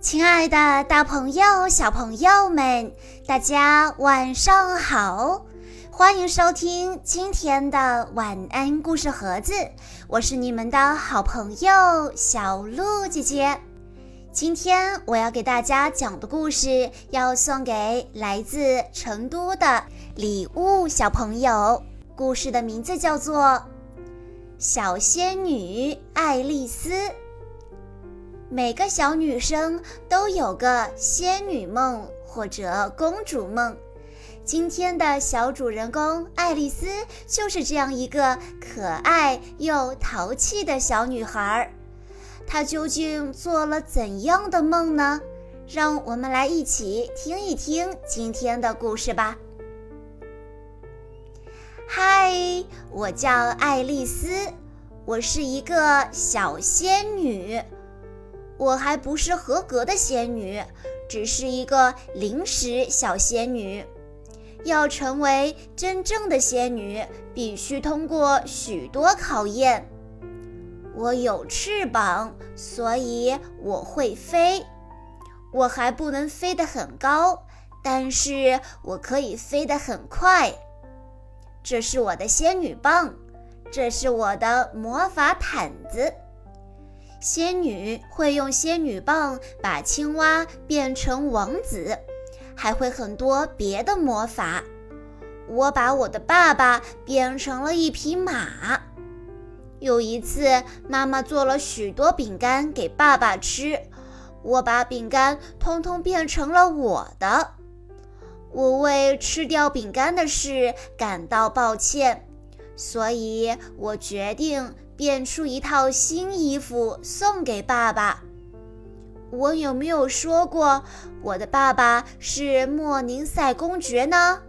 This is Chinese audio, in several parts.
亲爱的，大朋友、小朋友们，大家晚上好！欢迎收听今天的晚安故事盒子，我是你们的好朋友小鹿姐姐。今天我要给大家讲的故事，要送给来自成都的礼物小朋友。故事的名字叫做《小仙女爱丽丝》。每个小女生都有个仙女梦或者公主梦。今天的小主人公爱丽丝就是这样一个可爱又淘气的小女孩。她究竟做了怎样的梦呢？让我们来一起听一听今天的故事吧。嗨，我叫爱丽丝，我是一个小仙女。我还不是合格的仙女，只是一个临时小仙女。要成为真正的仙女，必须通过许多考验。我有翅膀，所以我会飞。我还不能飞得很高，但是我可以飞得很快。这是我的仙女棒，这是我的魔法毯子。仙女会用仙女棒把青蛙变成王子，还会很多别的魔法。我把我的爸爸变成了一匹马。有一次，妈妈做了许多饼干给爸爸吃，我把饼干通通变成了我的。我为吃掉饼干的事感到抱歉，所以我决定。变出一套新衣服送给爸爸。我有没有说过我的爸爸是莫宁塞公爵呢？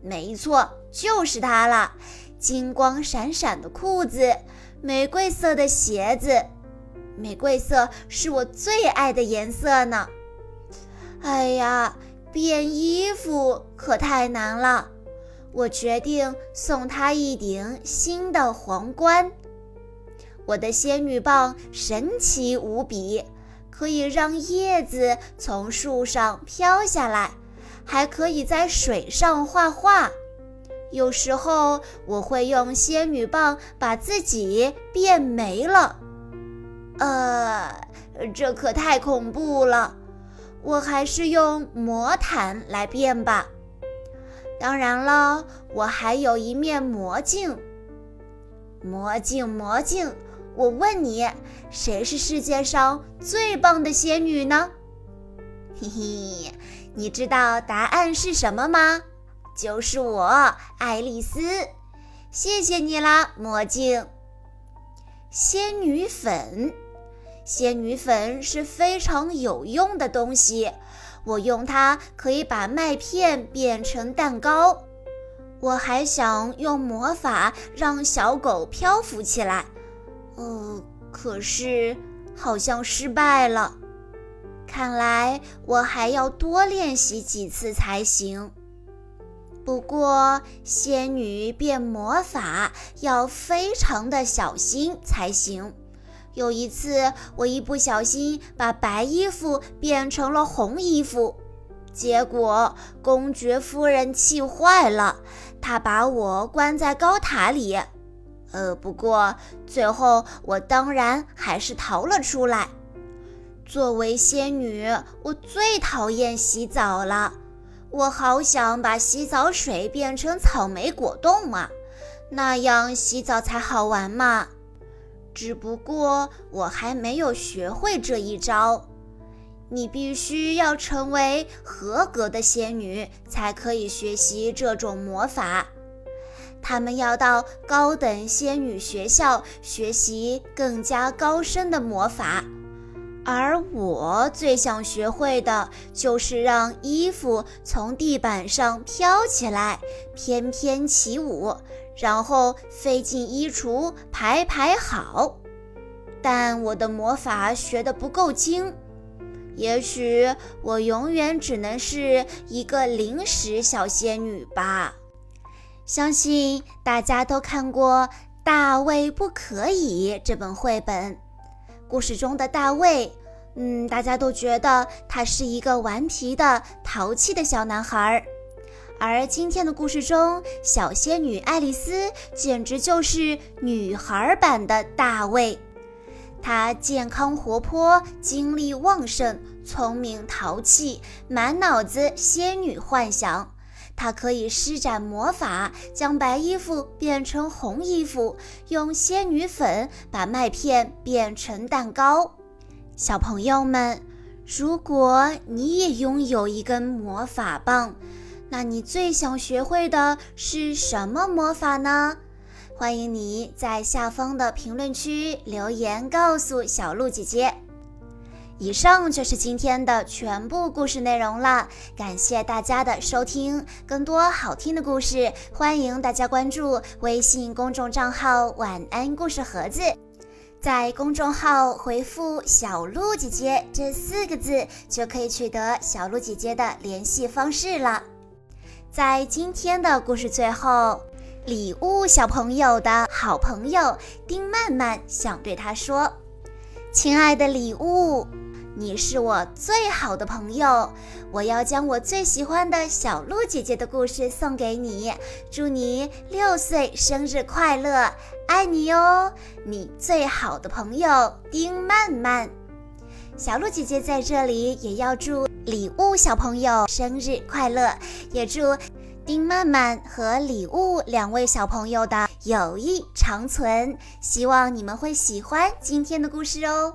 没错，就是他了。金光闪闪的裤子，玫瑰色的鞋子，玫瑰色是我最爱的颜色呢。哎呀，变衣服可太难了。我决定送他一顶新的皇冠。我的仙女棒神奇无比，可以让叶子从树上飘下来，还可以在水上画画。有时候我会用仙女棒把自己变没了，呃，这可太恐怖了。我还是用魔毯来变吧。当然了，我还有一面魔镜。魔镜，魔镜。我问你，谁是世界上最棒的仙女呢？嘿嘿，你知道答案是什么吗？就是我，爱丽丝。谢谢你啦，魔镜。仙女粉，仙女粉是非常有用的东西，我用它可以把麦片变成蛋糕。我还想用魔法让小狗漂浮起来。呃，可是好像失败了。看来我还要多练习几次才行。不过仙女变魔法要非常的小心才行。有一次我一不小心把白衣服变成了红衣服，结果公爵夫人气坏了，她把我关在高塔里。呃，不过最后我当然还是逃了出来。作为仙女，我最讨厌洗澡了。我好想把洗澡水变成草莓果冻啊，那样洗澡才好玩嘛。只不过我还没有学会这一招。你必须要成为合格的仙女，才可以学习这种魔法。他们要到高等仙女学校学习更加高深的魔法，而我最想学会的就是让衣服从地板上飘起来，翩翩起舞，然后飞进衣橱排排好。但我的魔法学得不够精，也许我永远只能是一个临时小仙女吧。相信大家都看过《大卫不可以》这本绘本，故事中的大卫嗯，大家都觉得他是一个顽皮的、淘气的小男孩儿。而今天的故事中，小仙女爱丽丝简直就是女孩版的大卫。她健康活泼，精力旺盛，聪明淘气，满脑子仙女幻想。它可以施展魔法，将白衣服变成红衣服，用仙女粉把麦片变成蛋糕。小朋友们，如果你也拥有一根魔法棒，那你最想学会的是什么魔法呢？欢迎你在下方的评论区留言告诉小鹿姐姐。以上就是今天的全部故事内容了，感谢大家的收听。更多好听的故事，欢迎大家关注微信公众账号“晚安故事盒子”。在公众号回复“小鹿姐姐”这四个字，就可以取得小鹿姐姐的联系方式了。在今天的故事最后。礼物小朋友的好朋友丁曼曼想对他说：“亲爱的礼物，你是我最好的朋友，我要将我最喜欢的小鹿姐姐的故事送给你，祝你六岁生日快乐，爱你哟！你最好的朋友丁曼曼。”小鹿姐姐在这里也要祝礼物小朋友生日快乐，也祝。丁曼曼和礼物两位小朋友的友谊长存，希望你们会喜欢今天的故事哦。